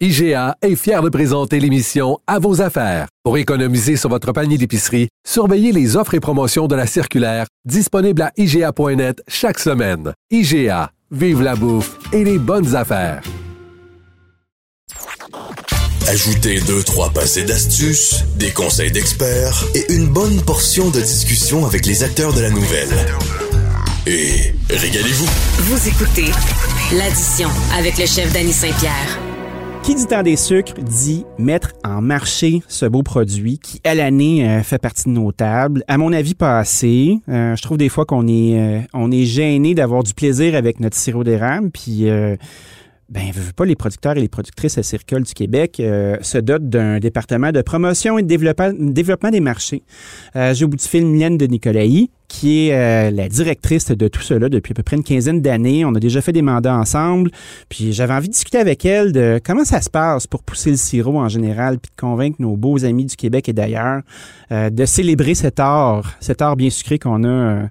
IGA est fier de présenter l'émission À vos affaires. Pour économiser sur votre panier d'épicerie, surveillez les offres et promotions de la circulaire disponible à IGA.net chaque semaine. IGA, vive la bouffe et les bonnes affaires. Ajoutez deux, trois passés d'astuces, des conseils d'experts et une bonne portion de discussion avec les acteurs de la nouvelle. Et régalez-vous. Vous écoutez l'addition avec le chef Danny Saint-Pierre. Qui dit temps des sucres dit mettre en marché ce beau produit qui, à l'année, euh, fait partie de nos tables. À mon avis, pas assez. Euh, je trouve des fois qu'on est, euh, est gêné d'avoir du plaisir avec notre sirop d'érable, puis ben, pas, les producteurs et les productrices à Circle du Québec euh, se dotent d'un département de promotion et de développement, des marchés. Euh, J'ai au bout du fil Mylène de Nicolaï, qui est euh, la directrice de tout cela depuis à peu près une quinzaine d'années. On a déjà fait des mandats ensemble. Puis j'avais envie de discuter avec elle de comment ça se passe pour pousser le sirop en général, puis de convaincre nos beaux amis du Québec et d'ailleurs de célébrer cet art, cet art bien sucré qu'on a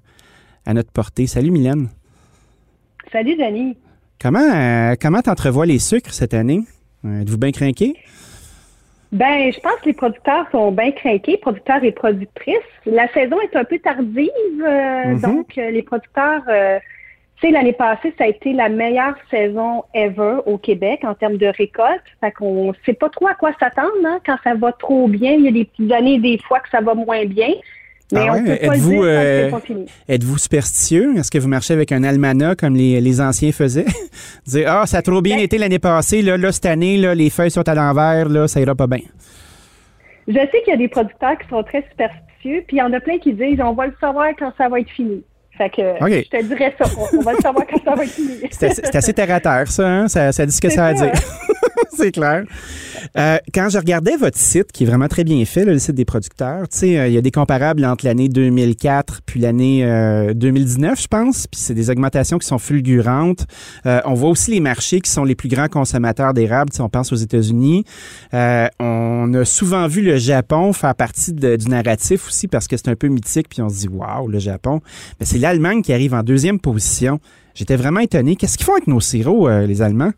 à notre portée. Salut Mylène. Salut Denis. Comment euh, comment t'entrevois les sucres cette année? Euh, êtes-vous bien craqués? Ben, je pense que les producteurs sont bien craqués, producteurs et productrices. La saison est un peu tardive, euh, mhm. donc les producteurs, tu sais, l'année passée, ça a été la meilleure saison ever au Québec en termes de récolte. Fait qu'on sait pas trop à quoi s'attendre hein, quand ça va trop bien. Il y a des petites années, des fois, que ça va moins bien. Mais ah êtes-vous euh, êtes-vous superstitieux? Est-ce que vous marchez avec un almanach comme les, anciens faisaient? Dire ah ça a trop bien ben été l'année passée là, là cette année là les feuilles sont à l'envers là ça ira pas bien. Je sais qu'il y a des producteurs qui sont très superstitieux puis il y en a plein qui disent on va le savoir quand ça va être fini. Fait que je te dirais ça. On, va le savoir quand ça va être fini. c'est assez terre à terre, ça, hein? ça, ça, dit ce que ça, a à dire. c'est clair. Euh, quand je regardais votre site, qui est vraiment très bien fait, le site des producteurs, tu sais, euh, il y a des comparables entre l'année 2004 puis l'année 2019, euh, je pense. Puis c'est des augmentations qui sont fulgurantes. on voit aussi les marchés qui sont les plus grands consommateurs d'érable. Si on pense aux États-Unis, on a souvent vu le Japon faire partie du narratif aussi parce que c'est un peu mythique. Puis on se dit waouh, le Japon. Mais c'est l'Allemagne qui arrive en deuxième position. J'étais vraiment étonné. Qu'est-ce qu'ils font avec nos sirops, les Allemands?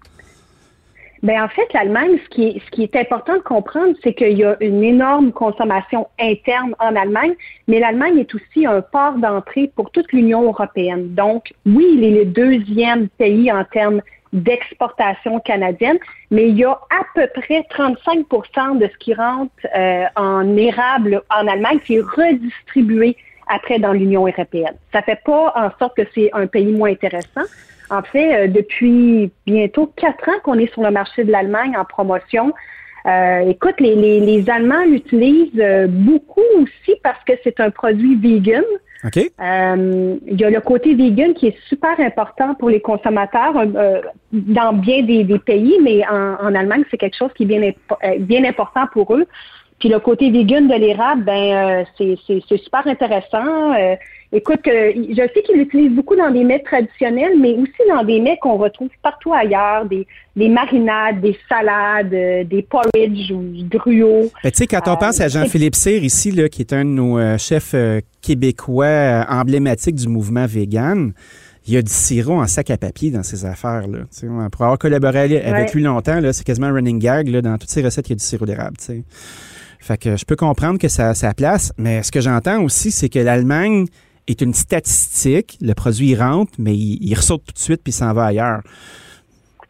Ben en fait, l'Allemagne, ce qui est, ce qui est important de comprendre, c'est qu'il y a une énorme consommation interne en Allemagne, mais l'Allemagne est aussi un port d'entrée pour toute l'Union européenne. Donc, oui, il est le deuxième pays en termes d'exportation canadienne, mais il y a à peu près 35% de ce qui rentre euh, en érable en Allemagne qui est redistribué après dans l'Union européenne. Ça fait pas en sorte que c'est un pays moins intéressant. En fait, euh, depuis bientôt quatre ans qu'on est sur le marché de l'Allemagne en promotion. Euh, écoute, les, les, les Allemands l'utilisent euh, beaucoup aussi parce que c'est un produit vegan. Okay. Euh, il y a le côté vegan qui est super important pour les consommateurs dans bien des, des, pays, mais en, en Allemagne, c'est quelque chose qui est bien, bien important pour eux. Puis le côté vegan de l'érable, ben c'est super intéressant. Écoute, euh, je sais qu'ils l'utilisent beaucoup dans des mets traditionnels, mais aussi dans des mets qu'on retrouve partout ailleurs, des, marinades, des salades, euh, des porridge ou du gruau. Ben, tu sais, quand on euh, pense à Jean-Philippe Cyr ici, là, qui est un de nos chefs québécois emblématiques du mouvement vegan, il y a du sirop en sac à papier dans ses affaires. Là. pour avoir collaboré avec lui longtemps, c'est quasiment un running gag. Là, dans toutes ses recettes, il y a du sirop d'érable. Fait que je peux comprendre que ça a sa place, mais ce que j'entends aussi, c'est que l'Allemagne est une statistique. Le produit rentre, mais il, ressort tout de suite puis s'en va ailleurs.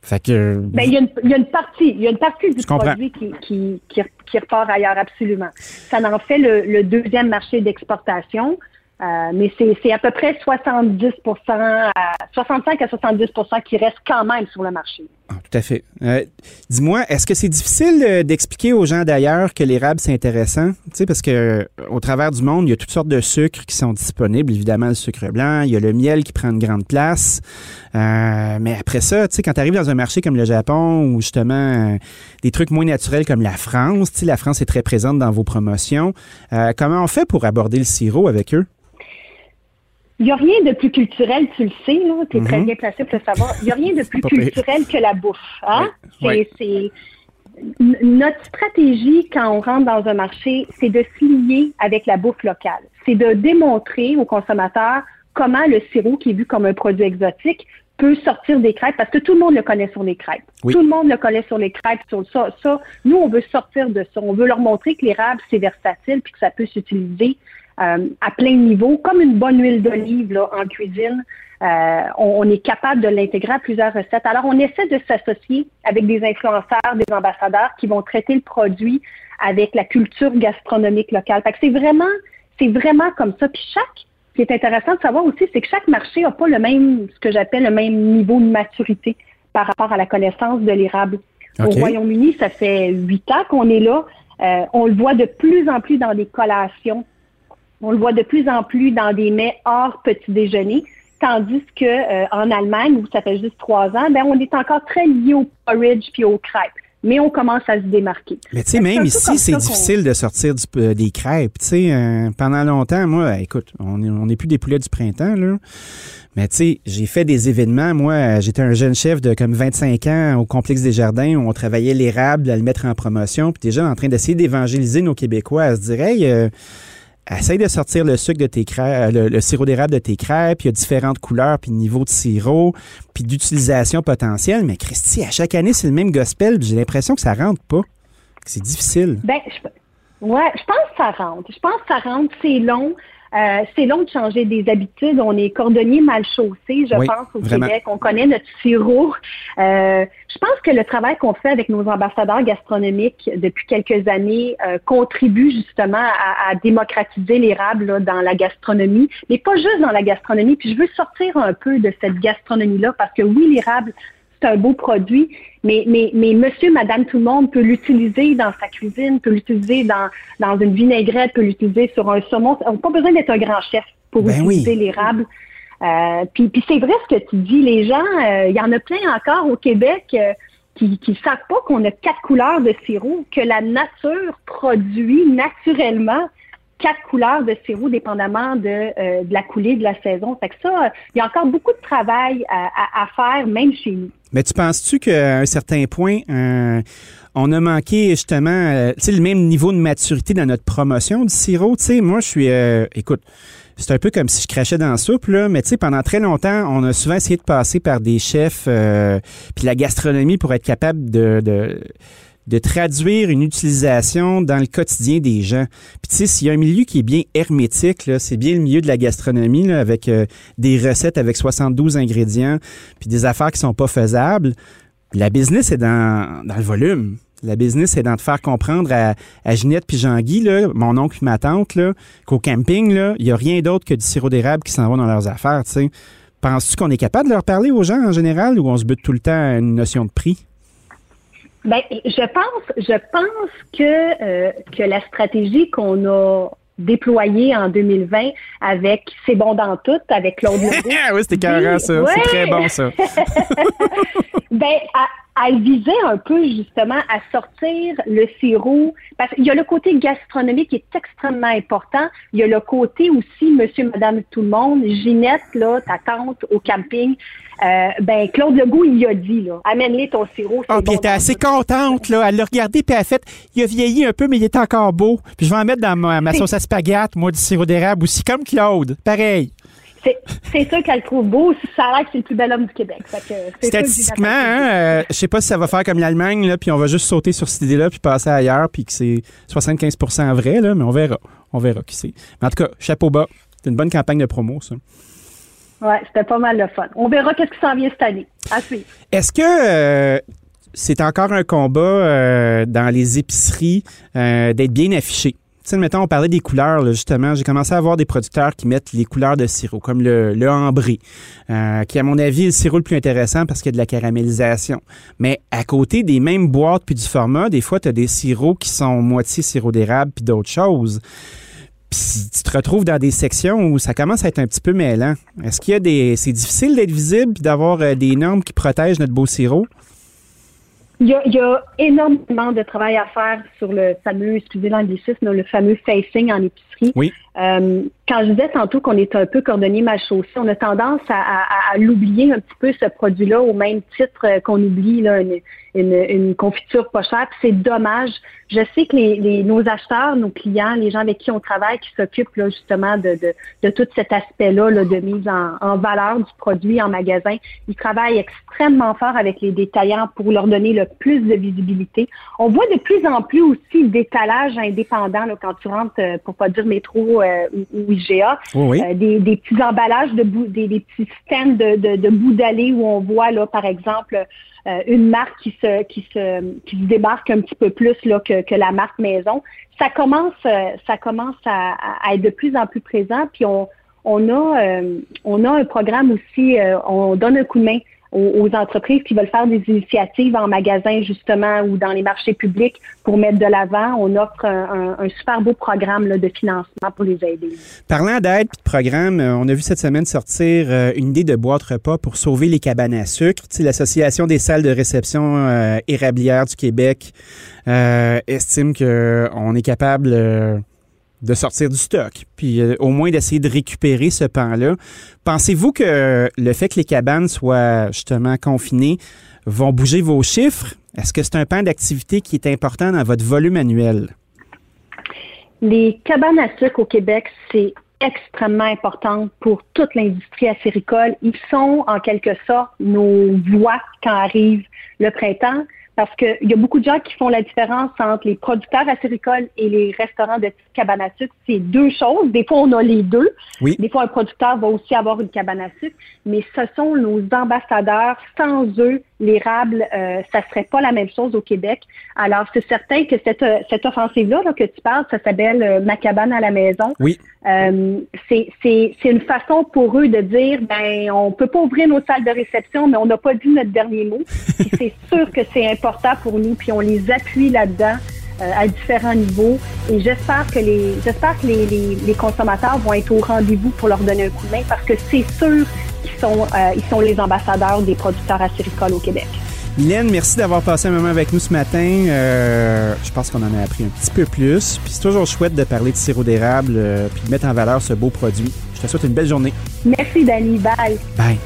Fait que. Ben, il, y a une, il, y a une, partie, il y a une partie du produit qui, qui, qui, repart ailleurs, absolument. Ça en fait le, deuxième marché d'exportation. Euh, mais c'est à peu près 70 65 à 70% qui reste quand même sur le marché. Ah, tout à fait. Euh, dis-moi, est-ce que c'est difficile euh, d'expliquer aux gens d'ailleurs que l'érable, c'est intéressant? Tu sais, parce que euh, au travers du monde, il y a toutes sortes de sucres qui sont disponibles. Évidemment, le sucre blanc, il y a le miel qui prend une grande place. mais après ça, tu quand tu arrives dans un marché comme le Japon ou justement des trucs moins naturels comme la France, la France est très présente dans vos promotions. comment on fait pour aborder le sirop avec eux? Il n'y a rien de plus culturel, tu le sais, tu es très mhm. bien placé pour le savoir. Il n'y a rien de plus culturel que la bouffe. Hein? C'est, Notre stratégie quand on rentre dans un marché, c'est de se lier avec la bouffe locale. C'est de démontrer aux consommateurs comment le sirop, qui est vu comme un produit exotique, peut sortir des crêpes parce que tout le monde le connaît sur les crêpes. Tout le monde le connaît sur les crêpes, sur ça, ça. Nous, on veut sortir de ça. On veut leur montrer que l'érable, c'est versatile puis que ça peut s'utiliser euh, à plein niveau, comme une bonne huile d'olive en cuisine. Euh, on, est capable de l'intégrer à plusieurs recettes. Alors, on essaie de s'associer avec des influenceurs, des ambassadeurs qui vont traiter le produit avec la culture gastronomique locale. Fait que c'est vraiment, c'est vraiment comme ça. Puis chaque, ce qui est intéressant de savoir aussi, c'est que chaque marché n'a pas le même, ce que j'appelle le même niveau de maturité par rapport à la connaissance de l'érable. Au Royaume-Uni, ça fait huit ans qu'on est là. Euh, on le voit de plus en plus dans des collations on le voit de plus en plus dans des mets hors petit déjeuner, tandis que euh, en Allemagne, où ça fait juste trois ans, ben on est encore très lié au porridge puis aux crêpes. Mais on commence à se démarquer. Mais tu sais, même ici, c'est difficile de sortir euh, des crêpes. Tu sais, euh, pendant longtemps, moi, écoute, on n'est plus des poulets du printemps, là. Mais tu sais, j'ai fait des événements. Moi, j'étais un jeune chef de comme 25 ans au complexe des jardins où on travaillait l'érable à le mettre en promotion. Puis déjà en train d'essayer d'évangéliser nos Québécois à se dire, hey, essaye de sortir le sucre de tes crêpes, le, sirop d'érable de tes crêpes, il y a différentes couleurs, puis niveaux de sirop, puis d'utilisation potentielle. Mais Christy, à chaque année, c'est le même gospel, j'ai l'impression que ça rentre pas. que C'est difficile. Ben, je, ouais, je pense que ça rentre. Je pense que ça rentre, c'est long. Euh, c'est long de changer des habitudes. On est cordonnier mal chaussé, je pense, au Québec. On connaît notre sirop. Euh, je pense que le travail qu'on fait avec nos ambassadeurs gastronomiques depuis quelques années euh, contribue justement à, démocratiser l'érable dans la gastronomie, mais pas juste dans la gastronomie. Puis je veux sortir un peu de cette gastronomie-là parce que oui, l'érable, c'est un beau produit, mais, mais, mais monsieur, madame, tout le monde peut l'utiliser dans sa cuisine, peut l'utiliser dans, dans une vinaigrette, peut l'utiliser sur un saumon. On n'a pas besoin d'être un grand chef pour ben utiliser l'érable. Euh, puis, puis c'est vrai ce que tu dis, les gens, euh, il y en a plein encore au Québec euh, qui ne savent pas qu'on a quatre couleurs de sirop, que la nature produit naturellement quatre couleurs de sirop dépendamment de, euh, de, la coulée de la saison. Fait que ça, il y a encore beaucoup de travail à, à, faire, même chez nous. Mais tu penses-tu qu'à un certain point, euh, on a manqué justement euh, le même niveau de maturité dans notre promotion du sirop? sais, moi, je suis... écoute, c'est un peu comme si je crachais dans la soupe, là, mais tu sais, pendant très longtemps, on a souvent essayé de passer par des chefs puis la gastronomie pour être capable de, de de traduire une utilisation dans le quotidien des gens. Puis tu sais, s'il y a un milieu qui est bien hermétique, c'est bien le milieu de la gastronomie, là, avec euh, des recettes avec 72 ingrédients, puis des affaires qui sont pas faisables. La business est dans, le volume. La business, est dans de faire comprendre à, à Ginette puis Jean-Guy, mon oncle et ma tante, qu'au camping, il n'y a rien d'autre que du sirop d'érable qui s'en va dans leurs affaires. Penses-tu qu'on est capable de leur parler aux gens en général ou on se bute tout le temps à une notion de prix? Ben, je pense, je pense que euh, que la stratégie qu'on a déployée en 2020 avec C'est bon dans tout, avec Claude Legault. oui, c'était carrément ça. C'est très bon, ça. ben, elle visait un peu justement à sortir le sirop. Parce qu'il y a le côté gastronomique qui est extrêmement important. Il y a le côté aussi, monsieur, madame, tout le monde. Ginette, là, ta tante au camping. Euh, ben, Claude Legault, il y a dit, là, amène-les ton sirop. Oh, puis elle était assez contente, là. Elle l'a regardé, puis elle a fait, il a vieilli un peu, mais il est encore beau. Puis je vais en mettre dans ma, ma sauce à spaghetti, moi, du sirop d'érable aussi, comme Claude. Pareil c'est sûr qu'elle trouve beau. Ça a l'air que c'est le plus bel homme du Québec. Statistiquement, hein, euh, je sais pas si ça va faire comme l'Allemagne, là, puis on va juste sauter sur cette idée-là, puis passer ailleurs, puis que c'est 75% vrai, là, mais on verra. On verra qui c'est. Mais en tout cas, chapeau bas. C'est une bonne campagne de promo, ça. Oui, c'était pas mal de fun. On verra qu'est-ce qui s'en vient cette année. À suivre. Est-ce que euh, c'est encore un combat euh, dans les épiceries d'être bien affiché? Sais, mettons, on parlait des couleurs, justement. J'ai commencé à avoir des producteurs qui mettent les couleurs de sirop, comme le, le euh, qui, à mon avis, est le sirop le plus intéressant parce qu'il y a de la caramélisation. Mais à côté des mêmes boîtes puis du format, des fois, tu as des sirops qui sont moitié sirop d'érable puis d'autres choses. Puis tu te retrouves dans des sections où ça commence à être un petit peu mêlant. Est-ce qu'il y a des. C'est difficile d'être visible puis d'avoir euh, des normes qui protègent notre beau sirop? Il y, a, énormément de travail à faire sur le fameux, excusez l'anglicisme, le fameux facing en Oui. Euh, quand je disais tantôt qu'on est un peu cordonnier mal chaussé, on a tendance à, l'oublier un petit peu ce produit-là au même titre qu'on oublie là, une, confiture pas chère. C'est dommage. Je sais que les, nos acheteurs, nos clients, les gens avec qui on travaille, qui s'occupent justement de, de, tout cet aspect-là de mise en, valeur du produit en magasin, ils travaillent extrêmement fort avec les détaillants pour leur donner le plus de visibilité. On voit de plus en plus aussi d'étalage indépendant là, quand tu rentres, euh, pour pas dire métro euh, ou, IGA, euh, des, des, petits emballages de bout, des, des, petits stands de, de, de bout d'allée où on voit là, par exemple, euh, une marque qui se, qui se, qui se débarque un petit peu plus là, que, que la marque maison. Ça commence, ça commence à, à, être de plus en plus présent. Puis on, on a, euh, on a un programme aussi, on donne un coup de main aux, entreprises qui veulent faire des initiatives en magasin justement ou dans les marchés publics pour mettre de l'avant. On offre un, super beau programme de financement pour les aider. Parlant d'aide et de programme, euh, on a vu cette semaine sortir euh, une idée de boîte repas pour sauver les cabanes à sucre. L'Association des salles de réception euh, érablières du Québec estime qu'on est capable de sortir du stock, puis euh, au moins d'essayer de récupérer ce pan-là. Pensez-vous que le fait que les cabanes soient justement confinées vont bouger vos chiffres? Est-ce que c'est un pan d'activité qui est important dans votre volume annuel? Les cabanes à sucre au Québec, c'est extrêmement important pour toute l'industrie acéricole. Ils sont en quelque sorte nos voix quand arrive le printemps parce qu'il y a beaucoup de gens qui font la différence entre les producteurs acéricoles et les restaurants de cabane à sucre. C'est deux choses. Des fois, on a les deux. Des fois, un producteur va aussi avoir une cabane à sucre, mais ce sont nos ambassadeurs. Sans eux, l'érable, euh, ça serait pas la même chose au Québec. Alors, c'est certain que cette, euh, cette offensive-là que tu parles, ça s'appelle euh, Ma cabane à la maison. Oui. Euh, c'est une façon pour eux de dire, ben, on peut pas ouvrir nos salles de réception, mais on n'a pas dit notre dernier mot. c'est sûr que c'est important pour nous, puis on les appuie là-dedans. Euh, à différents niveaux. Et j'espère que les j'espère que les, les, les, consommateurs vont être au rendez-vous pour leur donner un coup de main parce que c'est sûr qu'ils sont euh, ils sont les ambassadeurs des producteurs acéricoles au Québec. Mylène, merci d'avoir passé un moment avec nous ce matin. Euh, je pense qu'on en a appris un petit peu plus. Puis c'est toujours chouette de parler de sirop d'érable puis de mettre en valeur ce beau produit. Je te souhaite une belle journée. Merci, Dani. Bye. Bye.